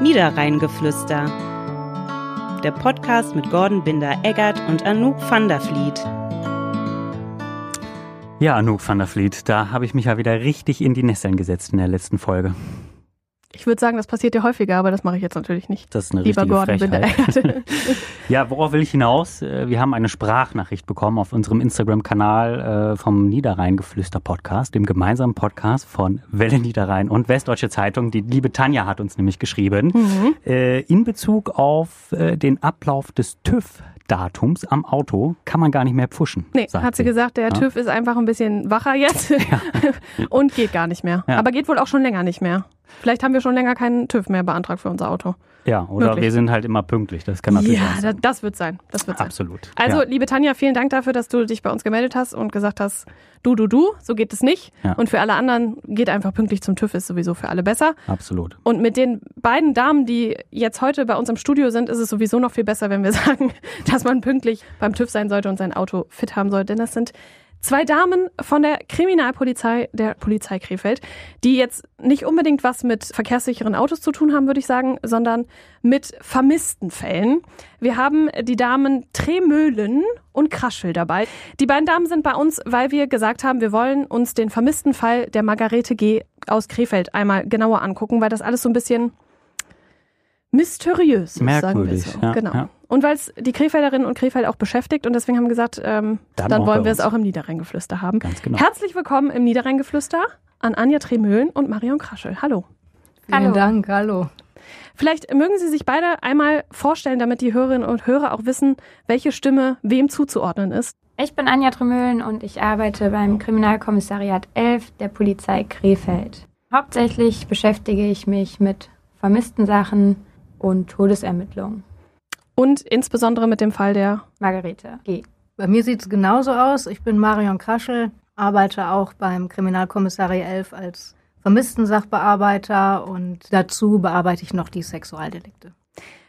Niederrheingeflüster. Der Podcast mit Gordon Binder-Eggert und Anouk van der Vliet. Ja, Anouk van der Vliet, da habe ich mich ja wieder richtig in die Nesseln gesetzt in der letzten Folge. Ich würde sagen, das passiert ja häufiger, aber das mache ich jetzt natürlich nicht. Das ist eine Lieber richtige Gordon Frechheit. ja, worauf will ich hinaus? Äh, Wir haben eine Sprachnachricht bekommen auf unserem Instagram-Kanal äh, vom Niederrhein-Geflüster-Podcast, dem gemeinsamen Podcast von Welle Niederrhein und Westdeutsche Zeitung. Die liebe Tanja hat uns nämlich geschrieben, Mhm. äh, in Bezug auf den Ablauf des TÜV. Datums am Auto kann man gar nicht mehr pfuschen. Nee, hat sie gesagt, der Ja. TÜV ist einfach ein bisschen wacher jetzt und geht gar nicht mehr. Ja. Aber geht wohl auch schon länger nicht mehr. Vielleicht haben wir schon länger keinen TÜV mehr beantragt für unser Auto. Ja, oder Wirklich. wir sind halt immer pünktlich. Das kann natürlich Ja, sein. das, wird sein. Das wird sein. Absolut. Also, ja. liebe Tanja, vielen Dank dafür, dass du dich bei uns gemeldet hast und gesagt hast, du, du, du, so geht es nicht. Ja. Und für alle anderen geht einfach pünktlich zum TÜV, ist sowieso für alle besser. absolut. Und mit den beiden Damen, die jetzt heute bei uns im Studio sind, ist es sowieso noch viel besser, wenn wir sagen, dass man pünktlich beim TÜV sein sollte und sein Auto fit haben sollte. Denn das sind zwei Damen von der Kriminalpolizei der Polizei Krefeld, die jetzt nicht unbedingt was mit verkehrssicheren Autos zu tun haben, würde ich sagen, sondern mit vermissten Fällen. Wir haben die Damen Tremöhlen und Kraschel dabei. Die beiden Damen sind bei uns, weil wir gesagt haben, wir wollen uns den vermissten Fall der Margarete G. aus Krefeld einmal genauer angucken, weil das alles so ein bisschen mysteriös ist, Merkwürdig, sagen wir so. ja, genau. ja. Und weil es die Krefelderinnen und Krefeld auch beschäftigt und deswegen haben wir gesagt, ähm, Dann dann, wollen wir es auch im Niederrheingeflüster haben. Ganz genau. Herzlich willkommen im Niederrheingeflüster an Anja Tremöhlen und Marion Kraschel. Hallo. Vielen Hallo. Dank, hallo. Vielleicht mögen Sie sich beide einmal vorstellen, damit die Hörerinnen und Hörer auch wissen, welche Stimme wem zuzuordnen ist. Ich bin Anja Tremöhlen und ich arbeite beim Kriminalkommissariat 11 der Polizei Krefeld. Hauptsächlich beschäftige ich mich mit vermissten Sachen und Todesermittlungen. Und insbesondere mit dem Fall der Margarete G. Bei mir sieht es genauso aus. Ich bin Marion Kraschel, arbeite auch beim Kriminalkommissariat 11 als Vermissten-Sachbearbeiter und dazu bearbeite ich noch die Sexualdelikte.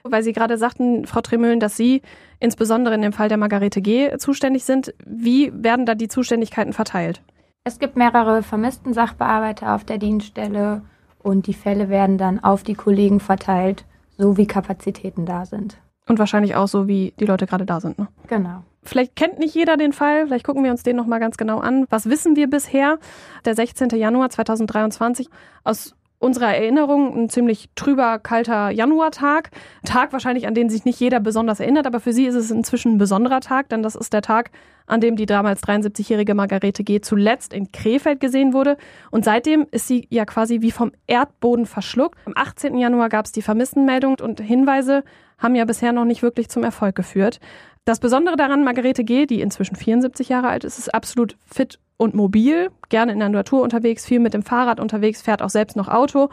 Weil Sie gerade sagten, Frau Tremöhlen, dass Sie insbesondere in dem Fall der Margarete G. zuständig sind. Wie werden da die Zuständigkeiten verteilt? Es gibt mehrere vermissten Sachbearbeiter auf der Dienststelle und die Fälle werden dann auf die Kollegen verteilt, so wie Kapazitäten da sind. Und wahrscheinlich auch so, wie die Leute gerade da sind. Ne? Genau. Vielleicht kennt nicht jeder den Fall, vielleicht gucken wir uns den nochmal ganz genau an. Was wissen wir bisher? Der 16. Januar 2023 aus unserer Erinnerung ein ziemlich trüber, kalter Januartag. Tag wahrscheinlich, an den sich nicht jeder besonders erinnert, aber für sie ist es inzwischen ein besonderer Tag, denn das ist der Tag, an dem die damals 73-jährige Margarete G. zuletzt in Krefeld gesehen wurde. Und seitdem ist sie ja quasi wie vom Erdboden verschluckt. Am 18. Januar gab es die Vermisstenmeldung und Hinweise haben ja bisher noch nicht wirklich zum Erfolg geführt. Das Besondere daran, Margarete G., die inzwischen 74 Jahre alt ist, ist absolut fit und mobil, gerne in der Natur unterwegs, viel mit dem Fahrrad unterwegs, fährt auch selbst noch Auto.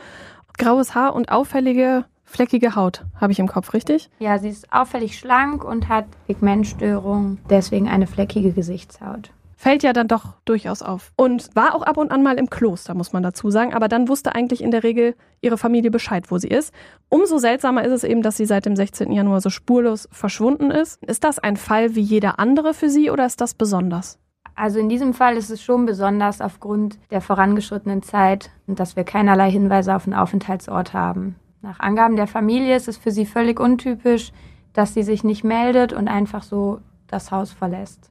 Graues Haar und auffällige, fleckige Haut, habe ich im Kopf, richtig? Ja, sie ist auffällig schlank und hat Pigmentstörungen, deswegen eine fleckige Gesichtshaut. Fällt ja dann doch durchaus auf. Und war auch ab und an mal im Kloster, muss man dazu sagen. Aber dann wusste eigentlich in der Regel ihre Familie Bescheid, wo sie ist. Umso seltsamer ist es eben, dass sie seit dem 16. Januar so spurlos verschwunden ist. Ist das ein Fall wie jeder andere für Sie oder ist das besonders? Also in diesem Fall ist es schon besonders aufgrund der vorangeschrittenen Zeit und dass wir keinerlei Hinweise auf einen Aufenthaltsort haben. Nach Angaben der Familie ist es für sie völlig untypisch, dass sie sich nicht meldet und einfach so das Haus verlässt.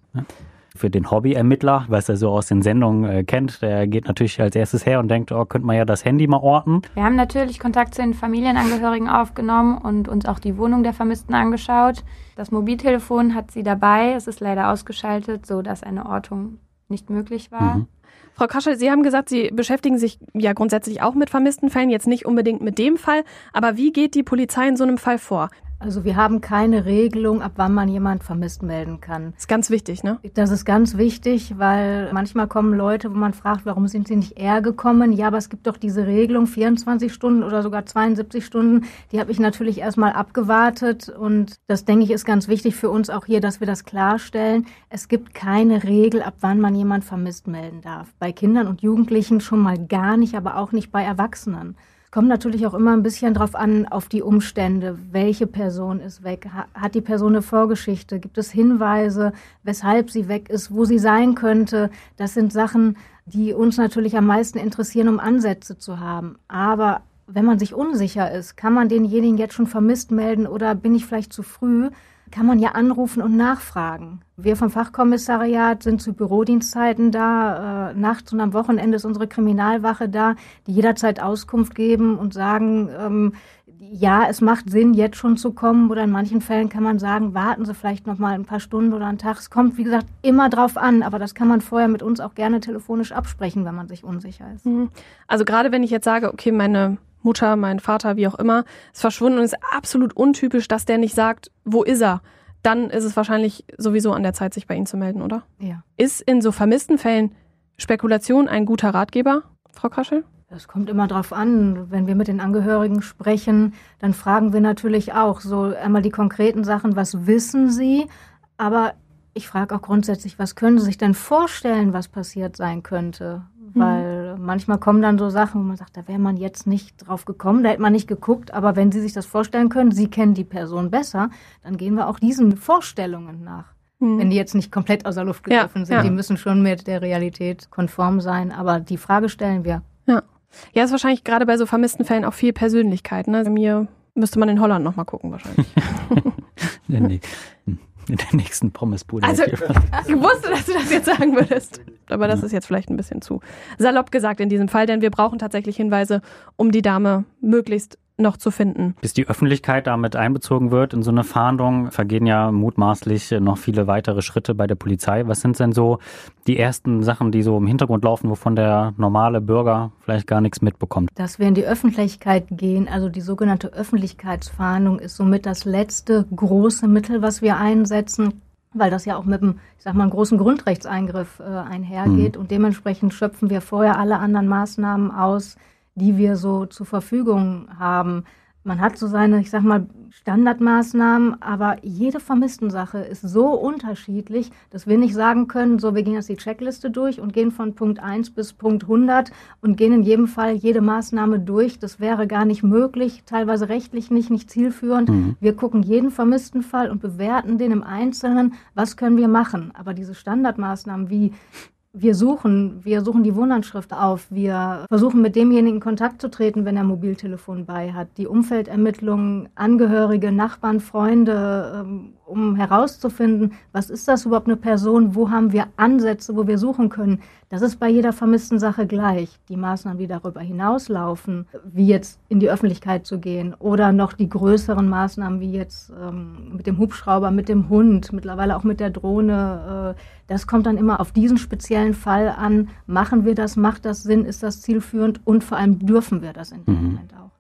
Für den Hobbyermittler, was er so aus den Sendungen äh, kennt, der geht natürlich als erstes her und denkt, oh, könnte man ja das Handy mal orten. Wir haben natürlich Kontakt zu den Familienangehörigen aufgenommen und uns auch die Wohnung der Vermissten angeschaut. Das Mobiltelefon hat sie dabei, es ist leider ausgeschaltet, so dass eine Ortung nicht möglich war. Mhm. Frau Kaschel, Sie haben gesagt, Sie beschäftigen sich ja grundsätzlich auch mit vermissten Fällen, jetzt nicht unbedingt mit dem Fall. Aber wie geht die Polizei in so einem Fall vor? Also wir haben keine Regelung, ab wann man jemand vermisst melden kann. Ist ganz wichtig, ne? Das ist ganz wichtig, weil manchmal kommen Leute, wo man fragt, warum sind sie nicht eher gekommen? Ja, aber es gibt doch diese Regelung, 24 Stunden oder sogar 72 Stunden. Die habe ich natürlich erstmal abgewartet und das denke ich ist ganz wichtig für uns auch hier, dass wir das klarstellen. Es gibt keine Regel, ab wann man jemand vermisst melden darf. Bei Kindern und Jugendlichen schon mal gar nicht, aber auch nicht bei Erwachsenen. Kommt natürlich auch immer ein bisschen drauf an, auf die Umstände. Welche Person ist weg? Ha- Hat die Person eine Vorgeschichte? Gibt es Hinweise, weshalb sie weg ist, wo sie sein könnte? Das sind Sachen, die uns natürlich am meisten interessieren, um Ansätze zu haben. Aber wenn man sich unsicher ist, kann man denjenigen jetzt schon vermisst melden oder bin ich vielleicht zu früh? Kann man ja anrufen und nachfragen. Wir vom Fachkommissariat sind zu Bürodienstzeiten da. Äh, nachts und am Wochenende ist unsere Kriminalwache da, die jederzeit Auskunft geben und sagen, ähm, ja, es macht Sinn, jetzt schon zu kommen. Oder in manchen Fällen kann man sagen, warten Sie vielleicht noch mal ein paar Stunden oder einen Tag. Es kommt, wie gesagt, immer drauf an. Aber das kann man vorher mit uns auch gerne telefonisch absprechen, wenn man sich unsicher ist. Mhm. Also gerade wenn ich jetzt sage, okay, meine Mutter, mein Vater, wie auch immer, ist verschwunden und es ist absolut untypisch, dass der nicht sagt, wo ist er? Dann ist es wahrscheinlich sowieso an der Zeit, sich bei Ihnen zu melden, oder? Ja. Ist in so vermissten Fällen Spekulation ein guter Ratgeber, Frau Kraschel? Das kommt immer drauf an. Wenn wir mit den Angehörigen sprechen, dann fragen wir natürlich auch so einmal die konkreten Sachen, was wissen Sie? Aber ich frage auch grundsätzlich, was können Sie sich denn vorstellen, was passiert sein könnte? Mhm. Manchmal kommen dann so Sachen, wo man sagt, da wäre man jetzt nicht drauf gekommen, da hätte man nicht geguckt. Aber wenn Sie sich das vorstellen können, Sie kennen die Person besser, dann gehen wir auch diesen Vorstellungen nach. Mhm. Wenn die jetzt nicht komplett aus der Luft gegriffen ja, sind, ja. die müssen schon mit der Realität konform sein. Aber die Frage stellen wir. Ja, ja ist wahrscheinlich gerade bei so vermissten Fällen auch viel Persönlichkeit. Ne? Bei mir müsste man in Holland nochmal gucken wahrscheinlich. nee, nee. In der nächsten Pommesbude. Also, ich wusste, dass du das jetzt sagen würdest. Aber das ist jetzt vielleicht ein bisschen zu salopp gesagt in diesem Fall, denn wir brauchen tatsächlich Hinweise, um die Dame möglichst noch zu finden. Bis die Öffentlichkeit damit einbezogen wird in so eine Fahndung, vergehen ja mutmaßlich noch viele weitere Schritte bei der Polizei. Was sind denn so die ersten Sachen, die so im Hintergrund laufen, wovon der normale Bürger vielleicht gar nichts mitbekommt? Dass wir in die Öffentlichkeit gehen, also die sogenannte Öffentlichkeitsfahndung ist somit das letzte große Mittel, was wir einsetzen weil das ja auch mit einem, ich sag mal, einem großen Grundrechtseingriff äh, einhergeht. Mhm. Und dementsprechend schöpfen wir vorher alle anderen Maßnahmen aus, die wir so zur Verfügung haben. Man hat so seine, ich sag mal, Standardmaßnahmen, aber jede Vermisstensache ist so unterschiedlich, dass wir nicht sagen können, so, wir gehen jetzt die Checkliste durch und gehen von Punkt 1 bis Punkt 100 und gehen in jedem Fall jede Maßnahme durch. Das wäre gar nicht möglich, teilweise rechtlich nicht, nicht zielführend. Mhm. Wir gucken jeden vermissten Fall und bewerten den im Einzelnen, was können wir machen. Aber diese Standardmaßnahmen wie wir suchen, wir suchen die Wohnanschrift auf, wir versuchen mit demjenigen Kontakt zu treten, wenn er Mobiltelefon bei hat, die Umfeldermittlungen, Angehörige, Nachbarn, Freunde, ähm, um herauszufinden, was ist das überhaupt eine Person, wo haben wir Ansätze, wo wir suchen können. Das ist bei jeder vermissten Sache gleich. Die Maßnahmen, die darüber hinauslaufen, wie jetzt in die Öffentlichkeit zu gehen oder noch die größeren Maßnahmen, wie jetzt ähm, mit dem Hubschrauber, mit dem Hund, mittlerweile auch mit der Drohne, äh, das kommt dann immer auf diesen speziellen Fall an. Machen wir das, macht das Sinn, ist das zielführend und vor allem dürfen wir das in dem mhm. Moment auch.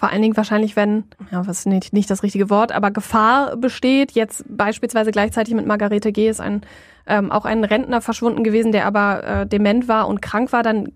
Vor allen Dingen wahrscheinlich, wenn, ja, was nicht, nicht das richtige Wort, aber Gefahr besteht. Jetzt beispielsweise gleichzeitig mit Margarete G. ist ein, ähm, auch ein Rentner verschwunden gewesen, der aber äh, dement war und krank war, dann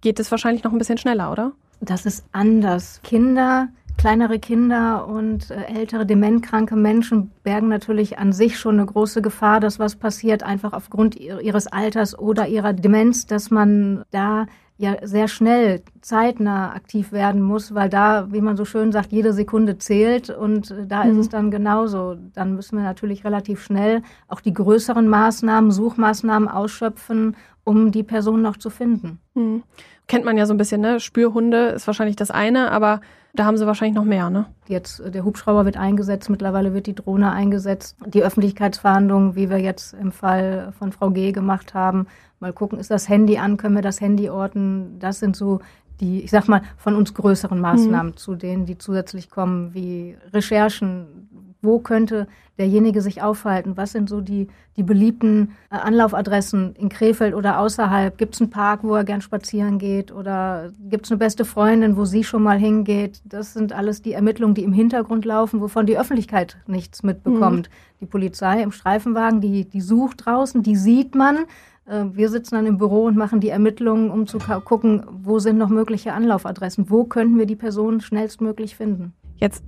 geht es wahrscheinlich noch ein bisschen schneller, oder? Das ist anders. Kinder, kleinere Kinder und äh, ältere dementkranke Menschen bergen natürlich an sich schon eine große Gefahr, dass was passiert, einfach aufgrund ihres Alters oder ihrer Demenz, dass man da ja sehr schnell zeitnah aktiv werden muss, weil da, wie man so schön sagt, jede Sekunde zählt und äh, da mhm. ist es dann genauso. Dann müssen wir natürlich relativ schnell auch die größeren Maßnahmen, Suchmaßnahmen ausschöpfen, um die Person noch zu finden. Mhm. Kennt man ja so ein bisschen, ne? Spürhunde ist wahrscheinlich das eine, aber da haben sie wahrscheinlich noch mehr, ne? Jetzt, äh, der Hubschrauber wird eingesetzt, mittlerweile wird die Drohne eingesetzt. Die Öffentlichkeitsverhandlungen, wie wir jetzt im Fall von Frau G. gemacht haben, mal gucken, ist das Handy an, können wir das Handy orten? Das sind so die, ich sag mal, von uns größeren Maßnahmen mhm. zu denen, die zusätzlich kommen, wie Recherchen. Wo könnte derjenige sich aufhalten? Was sind so die, die beliebten äh, Anlaufadressen in Krefeld oder außerhalb? Gibt es einen Park, wo er gern spazieren geht? Oder gibt es eine beste Freundin, wo sie schon mal hingeht? Das sind alles die Ermittlungen, die im Hintergrund laufen, wovon die Öffentlichkeit nichts mitbekommt. Mhm. Die Polizei im Streifenwagen, die, die sucht draußen, die sieht man. Äh, wir sitzen dann im Büro und machen die Ermittlungen, um zu gucken, wo sind noch mögliche Anlaufadressen, wo könnten wir die Person schnellstmöglich finden. Jetzt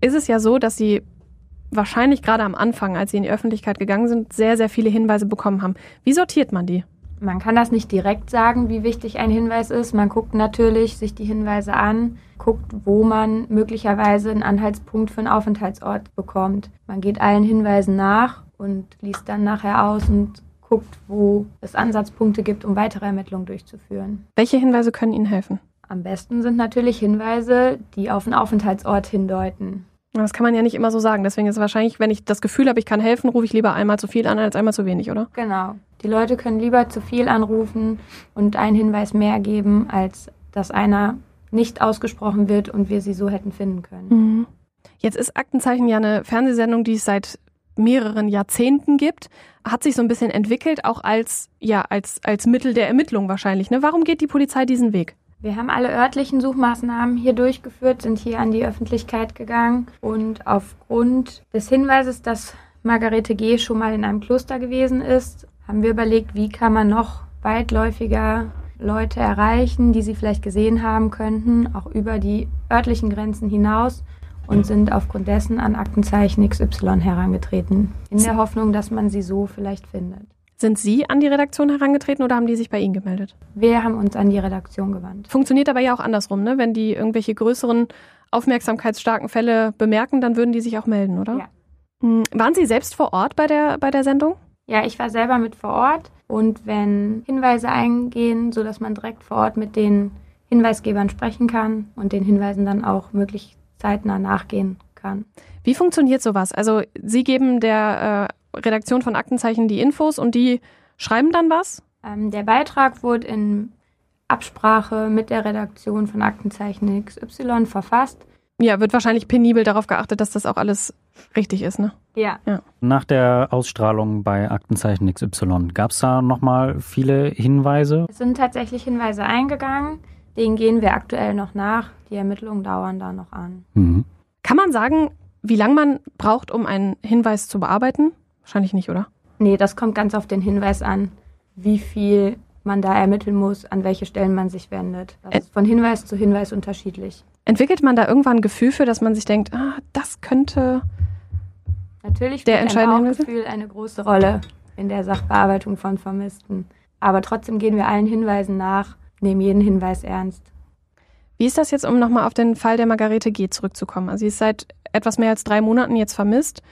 ist es ja so, dass Sie wahrscheinlich gerade am Anfang, als Sie in die Öffentlichkeit gegangen sind, sehr, sehr viele Hinweise bekommen haben. Wie sortiert man die? Man kann das nicht direkt sagen, wie wichtig ein Hinweis ist. Man guckt natürlich sich die Hinweise an, guckt, wo man möglicherweise einen Anhaltspunkt für einen Aufenthaltsort bekommt. Man geht allen Hinweisen nach und liest dann nachher aus und guckt, wo es Ansatzpunkte gibt, um weitere Ermittlungen durchzuführen. Welche Hinweise können Ihnen helfen? Am besten sind natürlich Hinweise, die auf einen Aufenthaltsort hindeuten. Das kann man ja nicht immer so sagen. Deswegen ist es wahrscheinlich, wenn ich das Gefühl habe, ich kann helfen, rufe ich lieber einmal zu viel an als einmal zu wenig, oder? Genau. Die Leute können lieber zu viel anrufen und einen Hinweis mehr geben, als dass einer nicht ausgesprochen wird und wir sie so hätten finden können. Mhm. Jetzt ist Aktenzeichen ja eine Fernsehsendung, die es seit mehreren Jahrzehnten gibt, hat sich so ein bisschen entwickelt, auch als, ja, als, als Mittel der Ermittlung wahrscheinlich. Ne? Warum geht die Polizei diesen Weg? Wir haben alle örtlichen Suchmaßnahmen hier durchgeführt, sind hier an die Öffentlichkeit gegangen und aufgrund des Hinweises, dass Margarete G. schon mal in einem Kloster gewesen ist, haben wir überlegt, wie kann man noch weitläufiger Leute erreichen, die sie vielleicht gesehen haben könnten, auch über die örtlichen Grenzen hinaus und sind aufgrund dessen an Aktenzeichen XY herangetreten, in der Hoffnung, dass man sie so vielleicht findet. Sind Sie an die Redaktion herangetreten oder haben die sich bei Ihnen gemeldet? Wir haben uns an die Redaktion gewandt. Funktioniert aber ja auch andersrum, ne? Wenn die irgendwelche größeren, aufmerksamkeitsstarken Fälle bemerken, dann würden die sich auch melden, oder? Ja. Hm, Waren Sie selbst vor Ort bei der, bei der Sendung? Ja, ich war selber mit vor Ort und wenn Hinweise eingehen, sodass man direkt vor Ort mit den Hinweisgebern sprechen kann und den Hinweisen dann auch möglichst zeitnah nachgehen kann. Wie funktioniert sowas? Also Sie geben der äh, Redaktion von Aktenzeichen die Infos und die schreiben dann was? Ähm, der Beitrag wurde in Absprache mit der Redaktion von Aktenzeichen XY verfasst. Ja, wird wahrscheinlich penibel darauf geachtet, dass das auch alles richtig ist, ne? Ja. Nach der Ausstrahlung bei Aktenzeichen XY, gab es da nochmal viele Hinweise? Es sind tatsächlich Hinweise eingegangen. Denen gehen wir aktuell noch nach. Die Ermittlungen dauern da noch an. Mhm. Kann man sagen, wie lange man braucht, um einen Hinweis zu bearbeiten? Wahrscheinlich nicht, oder? Nee, das kommt ganz auf den Hinweis an, wie viel man da ermitteln muss, an welche Stellen man sich wendet. Das ist von Hinweis zu Hinweis unterschiedlich. Entwickelt man da irgendwann ein Gefühl für, dass man sich denkt, ah, das könnte. Natürlich Der ein entscheidende Hinweis? Bauchgefühl eine große Rolle in der Sachbearbeitung von Vermissten. Aber trotzdem gehen wir allen Hinweisen nach, nehmen jeden Hinweis ernst. Wie ist das jetzt, um nochmal auf den Fall der Margarete G. zurückzukommen? Also sie ist seit etwas mehr als drei Monaten jetzt vermisst.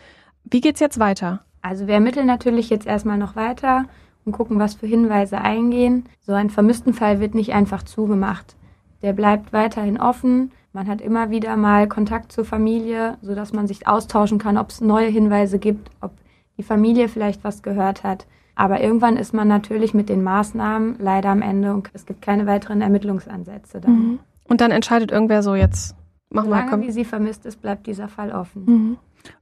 Wie geht's jetzt weiter? Also wir ermitteln natürlich jetzt erstmal noch weiter und gucken, was für Hinweise eingehen. So ein Vermisstenfall wird nicht einfach zugemacht. Der bleibt weiterhin offen. Man hat immer wieder mal Kontakt zur Familie, sodass man sich austauschen kann, ob es neue Hinweise gibt, ob die Familie vielleicht was gehört hat. Aber irgendwann ist man natürlich mit den Maßnahmen leider am Ende und es gibt keine weiteren Ermittlungsansätze dann. Mhm. Und dann entscheidet irgendwer so, jetzt machen wir, Solange komm. wie sie vermisst ist, bleibt dieser Fall offen. Mhm.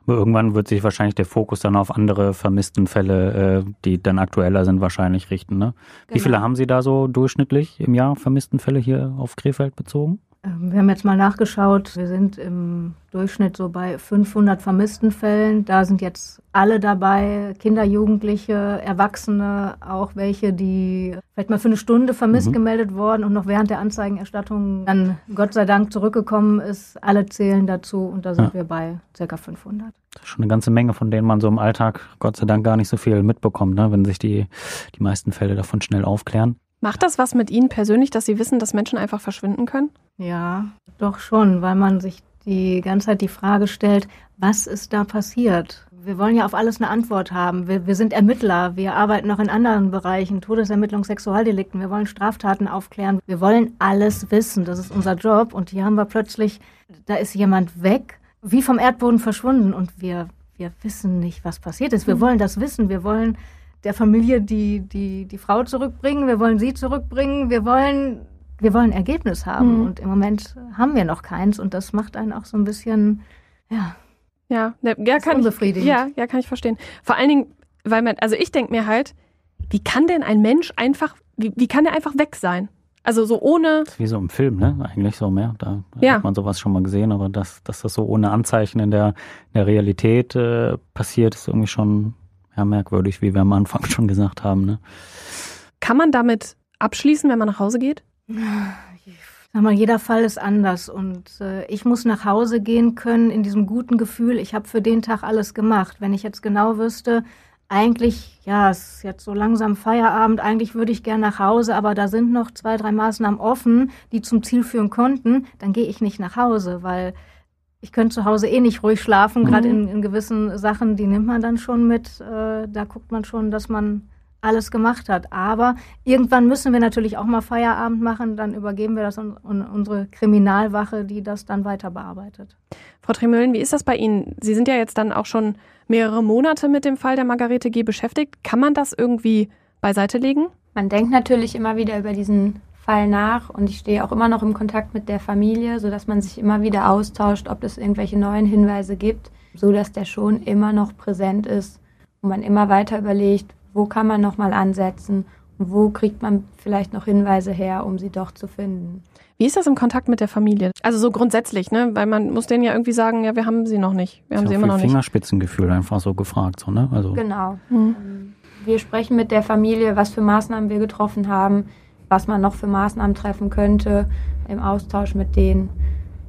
Aber irgendwann wird sich wahrscheinlich der Fokus dann auf andere vermissten Fälle, äh, die dann aktueller sind, wahrscheinlich richten. Ne? Wie Genau. viele haben Sie da so durchschnittlich im Jahr vermissten Fälle hier auf Krefeld bezogen? Ähm, Wir haben jetzt mal nachgeschaut. Wir sind im Durchschnitt so bei 500 vermissten Fällen. Da sind jetzt alle dabei, Kinder, Jugendliche, Erwachsene, auch welche, die vielleicht mal für eine Stunde vermisst Mhm. gemeldet worden und noch während der Anzeigenerstattung dann Gott sei Dank zurückgekommen ist. Alle zählen dazu und da sind Ja. wir bei ca. 500. Das ist schon eine ganze Menge, von denen man so im Alltag Gott sei Dank gar nicht so viel mitbekommt, ne? wenn sich die, die meisten Fälle davon schnell aufklären. Macht das was mit Ihnen persönlich, dass Sie wissen, dass Menschen einfach verschwinden können? Ja, doch schon, weil man sich die ganze Zeit die Frage stellt, was ist da passiert? Wir wollen ja auf alles eine Antwort haben. Wir, wir sind Ermittler, wir arbeiten auch in anderen Bereichen, Todesermittlung, Sexualdelikten, wir wollen Straftaten aufklären. Wir wollen alles wissen, das ist unser Job. Und hier haben wir plötzlich, da ist jemand weg, wie vom Erdboden verschwunden und wir, wir wissen nicht, was passiert ist. Wir wollen das wissen, wir wollen der Familie die, die, die Frau zurückbringen, wir wollen sie zurückbringen, wir wollen, wir wollen ein Ergebnis haben. Mhm. Und im Moment haben wir noch keins und das macht einen auch so ein bisschen, ja, Ja, ne, ja, kann ich, unbefriedigend. ja, ja, kann ich verstehen. Vor allen Dingen, weil man, also ich denke mir halt, wie kann denn ein Mensch einfach, wie, wie kann der einfach weg sein? Also so ohne, Das ist wie so im Film, ne? Eigentlich so mehr. Da, da Ja. hat man sowas schon mal gesehen, aber dass, dass das so ohne Anzeichen in der, in der Realität äh, passiert, ist irgendwie schon ja, merkwürdig, wie wir am Anfang schon gesagt haben. Ne? kann man damit abschließen, wenn man nach Hause geht? Sag mal, jeder Fall ist anders und äh, ich muss nach Hause gehen können in diesem guten Gefühl, ich habe für den Tag alles gemacht. Wenn ich jetzt genau wüsste, eigentlich, ja, es ist jetzt so langsam Feierabend, eigentlich würde ich gern nach Hause, aber da sind noch zwei, drei Maßnahmen offen, die zum Ziel führen konnten, dann gehe ich nicht nach Hause, weil ich könnte zu Hause eh nicht ruhig schlafen, Mhm. gerade in, in gewissen Sachen, die nimmt man dann schon mit. Äh, da guckt man schon, dass man alles gemacht hat. Aber irgendwann müssen wir natürlich auch mal Feierabend machen, dann übergeben wir das an unsere Kriminalwache, die das dann weiter bearbeitet. Frau Tremöhlen, wie ist das bei Ihnen? Sie sind ja jetzt dann auch schon mehrere Monate mit dem Fall der Margarete G. beschäftigt. Kann man das irgendwie beiseite legen? Man denkt natürlich immer wieder über diesen Fall nach und ich stehe auch immer noch im Kontakt mit der Familie, sodass man sich immer wieder austauscht, ob es irgendwelche neuen Hinweise gibt, sodass der schon immer noch präsent ist und man immer weiter überlegt, wo kann man nochmal ansetzen und wo kriegt man vielleicht noch Hinweise her, um sie doch zu finden. Wie ist das im Kontakt mit der Familie? Also so grundsätzlich, ne? Weil man muss denen ja irgendwie sagen, ja, wir haben sie noch nicht. Wir haben sie immer noch nicht. Fingerspitzengefühl einfach so gefragt, so, ne? Also genau. Mhm. Wir sprechen mit der Familie, was für Maßnahmen wir getroffen haben, was man noch für Maßnahmen treffen könnte im Austausch mit denen.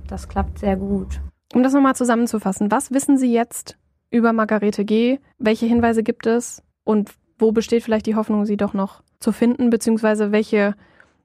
Das klappt sehr gut. Um das nochmal zusammenzufassen, was wissen Sie jetzt über Margarete G? Welche Hinweise gibt es? Und wo besteht vielleicht die Hoffnung, sie doch noch zu finden? Beziehungsweise welche,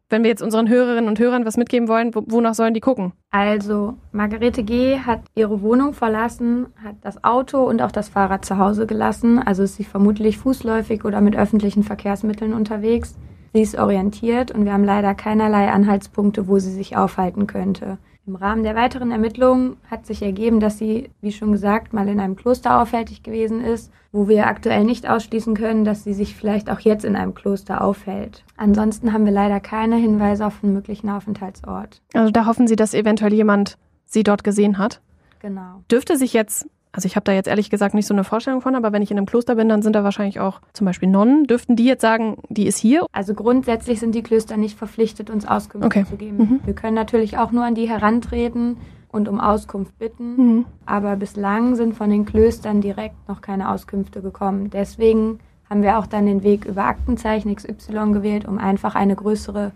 wenn wir jetzt unseren Hörerinnen und Hörern was mitgeben wollen, wonach sollen die gucken? Also, Margarete G. hat ihre Wohnung verlassen, hat das Auto und auch das Fahrrad zu Hause gelassen. Also ist sie vermutlich fußläufig oder mit öffentlichen Verkehrsmitteln unterwegs. Sie ist orientiert und wir haben leider keinerlei Anhaltspunkte, wo sie sich aufhalten könnte. Im Rahmen der weiteren Ermittlungen hat sich ergeben, dass sie, wie schon gesagt, mal in einem Kloster auffällig gewesen ist, wo wir aktuell nicht ausschließen können, dass sie sich vielleicht auch jetzt in einem Kloster aufhält. Ansonsten haben wir leider keine Hinweise auf einen möglichen Aufenthaltsort. Also da hoffen Sie, dass eventuell jemand sie dort gesehen hat? Genau. Dürfte sich jetzt also ich habe da jetzt ehrlich gesagt nicht so eine Vorstellung von, aber wenn ich in einem Kloster bin, dann sind da wahrscheinlich auch zum Beispiel Nonnen. Dürften die jetzt sagen, die ist hier? Also grundsätzlich sind die Klöster nicht verpflichtet, uns Auskunft okay. zu geben. Mhm. Wir können natürlich auch nur an die herantreten und um Auskunft bitten. Mhm. Aber bislang sind von den Klöstern direkt noch keine Auskünfte gekommen. Deswegen haben wir auch dann den Weg über Aktenzeichen XY gewählt, um einfach eine größere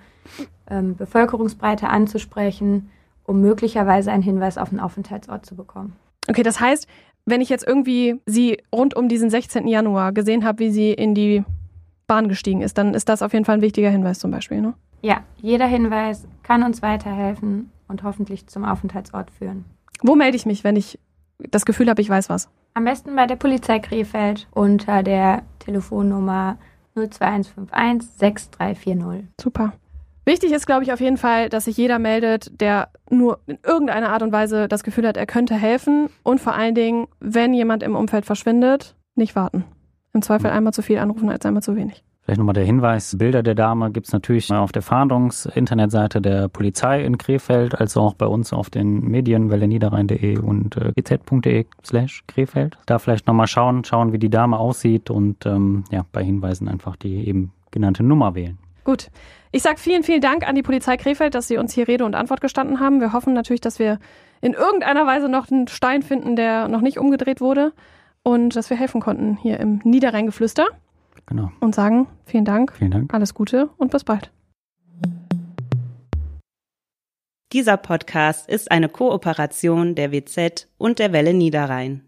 ähm, Bevölkerungsbreite anzusprechen, um möglicherweise einen Hinweis auf einen Aufenthaltsort zu bekommen. Okay, das heißt, wenn ich jetzt irgendwie sie rund um diesen 16. Januar gesehen habe, wie sie in die Bahn gestiegen ist, dann ist das auf jeden Fall ein wichtiger Hinweis zum Beispiel, ne? Ja, jeder Hinweis kann uns weiterhelfen und hoffentlich zum Aufenthaltsort führen. Wo melde ich mich, wenn ich das Gefühl habe, ich weiß was? Am besten bei der Polizei Krefeld unter der Telefonnummer 02151 6340. Super. Wichtig ist, glaube ich, auf jeden Fall, dass sich jeder meldet, der nur in irgendeiner Art und Weise das Gefühl hat, er könnte helfen. Und vor allen Dingen, wenn jemand im Umfeld verschwindet, nicht warten. Im Zweifel einmal zu viel anrufen als einmal zu wenig. Vielleicht nochmal der Hinweis, Bilder der Dame gibt es natürlich auf der Fahndungs-Internetseite der Polizei in Krefeld, als auch bei uns auf den Medien, welleniederrhein.de und äh, gz.de slash Krefeld. Da vielleicht nochmal schauen, schauen, wie die Dame aussieht und ähm, ja, bei Hinweisen einfach die eben genannte Nummer wählen. Gut. Ich sage vielen, vielen Dank an die Polizei Krefeld, dass Sie uns hier Rede und Antwort gestanden haben. Wir hoffen natürlich, dass wir in irgendeiner Weise noch einen Stein finden, der noch nicht umgedreht wurde und dass wir helfen konnten hier im Niederrheingeflüster. Genau. Und sagen vielen Dank. Vielen Dank. Alles Gute und bis bald. Dieser Podcast ist eine Kooperation der WZ und der Welle Niederrhein.